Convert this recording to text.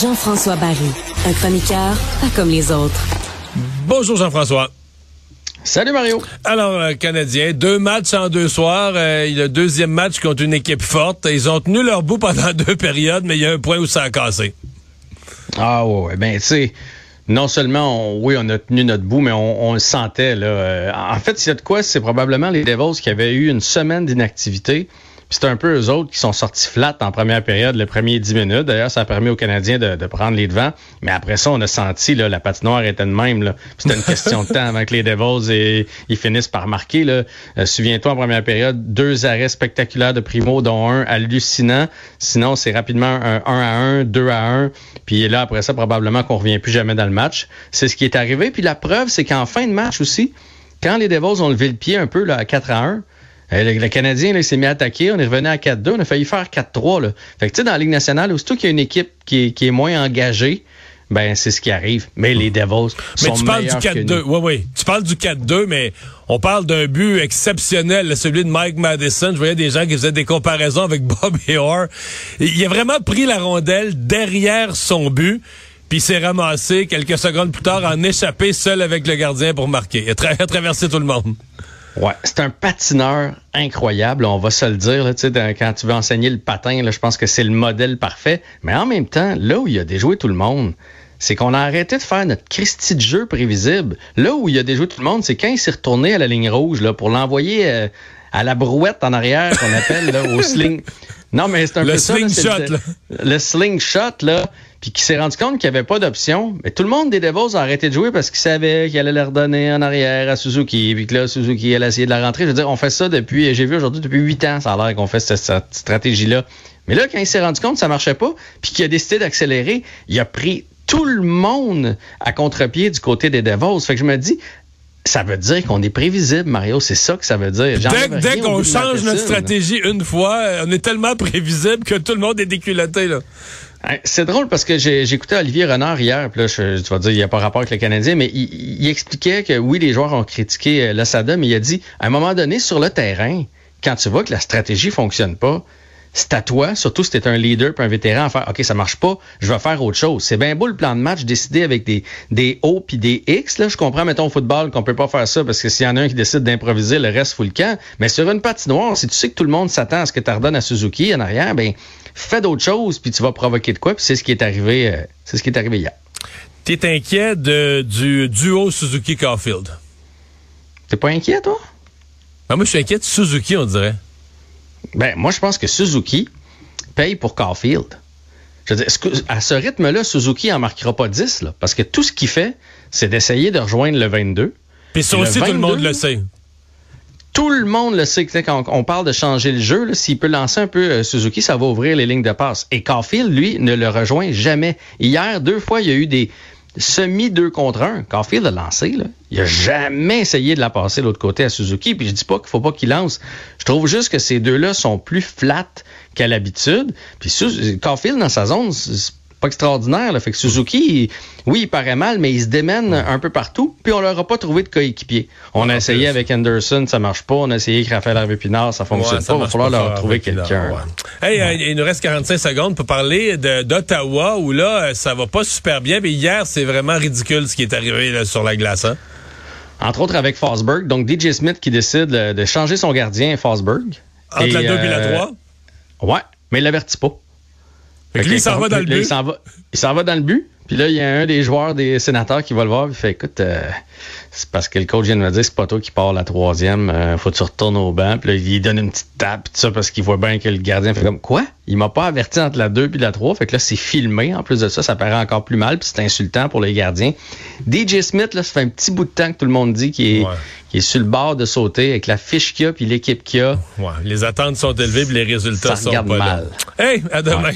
Jean-François Barry, un chroniqueur pas comme les autres. Bonjour Jean-François. Salut Mario. Alors, euh, Canadien, deux matchs en deux soirs. Euh, le deuxième match contre une équipe forte. Ils ont tenu leur bout pendant deux périodes, mais il y a un point où ça a cassé. Ah ouais, ben tu sais, non seulement, oui, on a tenu notre bout, mais on, le sentait. Là. Euh, en fait, c'est de quoi? C'est probablement les Devils qui avaient eu une semaine d'inactivité c'est un peu eux autres qui sont sortis flat en première période, les premiers dix minutes. D'ailleurs, ça a permis aux Canadiens de, prendre les devants. Mais après ça, on a senti la patinoire était de même. C'était une question de temps avant que les Devils et, ils finissent par marquer. Là. Euh, souviens-toi, en première période, deux arrêts spectaculaires de Primo, dont un hallucinant. Sinon, c'est rapidement un 1 à 1, 2 à 1. Puis là, après ça, probablement qu'on revient plus jamais dans le match. C'est ce qui est arrivé. Puis la preuve, c'est qu'en fin de match aussi, quand les Devils ont levé le pied un peu là, à 4 à 1, le, Canadien là, s'est mis à attaquer. On est revenu à 4-2. On a failli faire 4-3. Fait que tu sais, dans la Ligue nationale, aussitôt qu'il y a une équipe qui est, moins engagée, ben c'est ce qui arrive. Mais les Devils sont Mais tu parles du 4-2. Oui, oui. Tu parles du 4-2, mais on parle d'un but exceptionnel, celui de Mike Madison. Je voyais des gens qui faisaient des comparaisons avec Bob Orr. Il a vraiment pris la rondelle derrière son but puis s'est ramassé quelques secondes plus tard en échappé seul avec le gardien pour marquer. Il a traversé tout le monde. Ouais, c'est un patineur incroyable, on va se le dire. Là, quand tu veux enseigner le patin, là, je pense que c'est le modèle parfait. Mais en même temps, là où il a déjoué tout le monde, c'est qu'on a arrêté de faire notre Christie de jeu prévisible. Là où il a déjoué tout le monde, c'est quand il s'est retourné à la ligne rouge là, pour l'envoyer euh, à la brouette en arrière qu'on appelle là, au sling. Non, mais c'est un le peu slingshot, là. Le slingshot, là puis qui s'est rendu compte qu'il n'y avait pas d'option. Mais tout le monde des Devils a arrêté de jouer parce qu'il savait qu'il allait leur donner en arrière à Suzuki, puis que là, Suzuki allait essayer de la rentrer. Je veux dire, on fait ça depuis, j'ai vu aujourd'hui, depuis huit ans, ça a l'air qu'on fait cette, stratégie-là. Mais là, quand il s'est rendu compte que ça marchait pas, puis qu'il a décidé d'accélérer, il a pris tout le monde à contre-pied du côté des Devils. Fait que je me dis, ça veut dire qu'on est prévisible, Mario. C'est ça que ça veut dire. Dès, qu'on change notre stratégie une fois, on est tellement prévisible que tout le monde est déculotté, là. C'est drôle parce que écouté Olivier Renard hier, puis là, je, tu vas dire, il n'y a pas rapport avec le Canadien, mais il, expliquait que oui, les joueurs ont critiqué euh, l'Assada, mais il a dit, à un moment donné, sur le terrain, quand tu vois que la stratégie fonctionne pas, c'est à toi, surtout si tu es un leader puis un vétéran, à faire OK, ça marche pas, je vais faire autre chose. C'est bien beau le plan de match décidé avec des, des O puis des X. Là, je comprends, mettons, au football, qu'on peut pas faire ça parce que s'il y en a un qui décide d'improviser, le reste fout le camp. Mais sur une patinoire, si tu sais que tout le monde s'attend à ce que tu redonnes à Suzuki en arrière, ben fais d'autres choses puis tu vas provoquer de quoi. Puis c'est ce qui est arrivé, euh, c'est ce qui est arrivé hier. T'es inquiet de, du duo Suzuki-Carfield? T'es pas inquiet, toi? Ben, moi, je suis inquiet de Suzuki, on dirait. Ben, moi, je pense que Suzuki paye pour Caulfield. Je veux dire, à ce rythme-là, Suzuki en marquera pas 10, là, parce que tout ce qu'il fait, c'est d'essayer de rejoindre le 22. Puis ça aussi, tout le monde le sait. Tout le monde le sait. Quand on parle de changer le jeu, s'il peut lancer un peu euh, Suzuki, ça va ouvrir les lignes de passe. Et Caulfield, lui, ne le rejoint jamais. Hier, deux fois, il y a eu des, semi deux contre un. Caulfield a lancé, là. Il a jamais essayé de la passer de l'autre côté à Suzuki. Puis je dis pas qu'il faut pas qu'il lance. Je trouve juste que ces deux-là sont plus flats qu'à l'habitude. Puis Caulfield, dans sa zone, pas extraordinaire. Là. Fait que Suzuki, oui, il paraît mal, mais il se démène un peu partout. Puis on leur a pas trouvé de coéquipier. On a essayé avec Anderson, ça marche pas. On a essayé avec Raphaël Harvey Pinard, ça fonctionne pas. Il va falloir leur trouver quelqu'un. Hey, euh, il nous reste 45 secondes pour parler d'Ottawa où là, ça va pas super bien. Mais hier, c'est vraiment ridicule ce qui est arrivé sur la glace. Hein? Entre autres avec Fosberg. Donc DJ Smith qui décide de changer son gardien, Fosberg. Entre la 2 et la 3? Euh, ouais, mais il l'avertit pas. Fait que lui, il s'en va dans le but. Il s'en va, dans le but. Puis là, il y a un des joueurs des sénateurs qui va le voir. Il fait écoute, euh, c'est parce que le coach vient de me dire c'est pas toi qui pars la troisième. Euh, faut que tu retournes au banc. Puis là, il donne une petite tape, tout ça, parce qu'il voit bien que le gardien fait comme quoi? Il m'a pas averti entre la 2 puis la 3. Fait que là, c'est filmé. En plus de ça, ça paraît encore plus mal. Puis c'est insultant pour les gardiens. DJ Smith, là, ça fait un petit bout de temps que tout le monde dit qu'il est, est sur le bord de sauter avec la fiche qu'il a puis l'équipe qu'il a. Ouais, les attentes sont élevées puis les résultats sont pas mal. Là. Hey, à demain.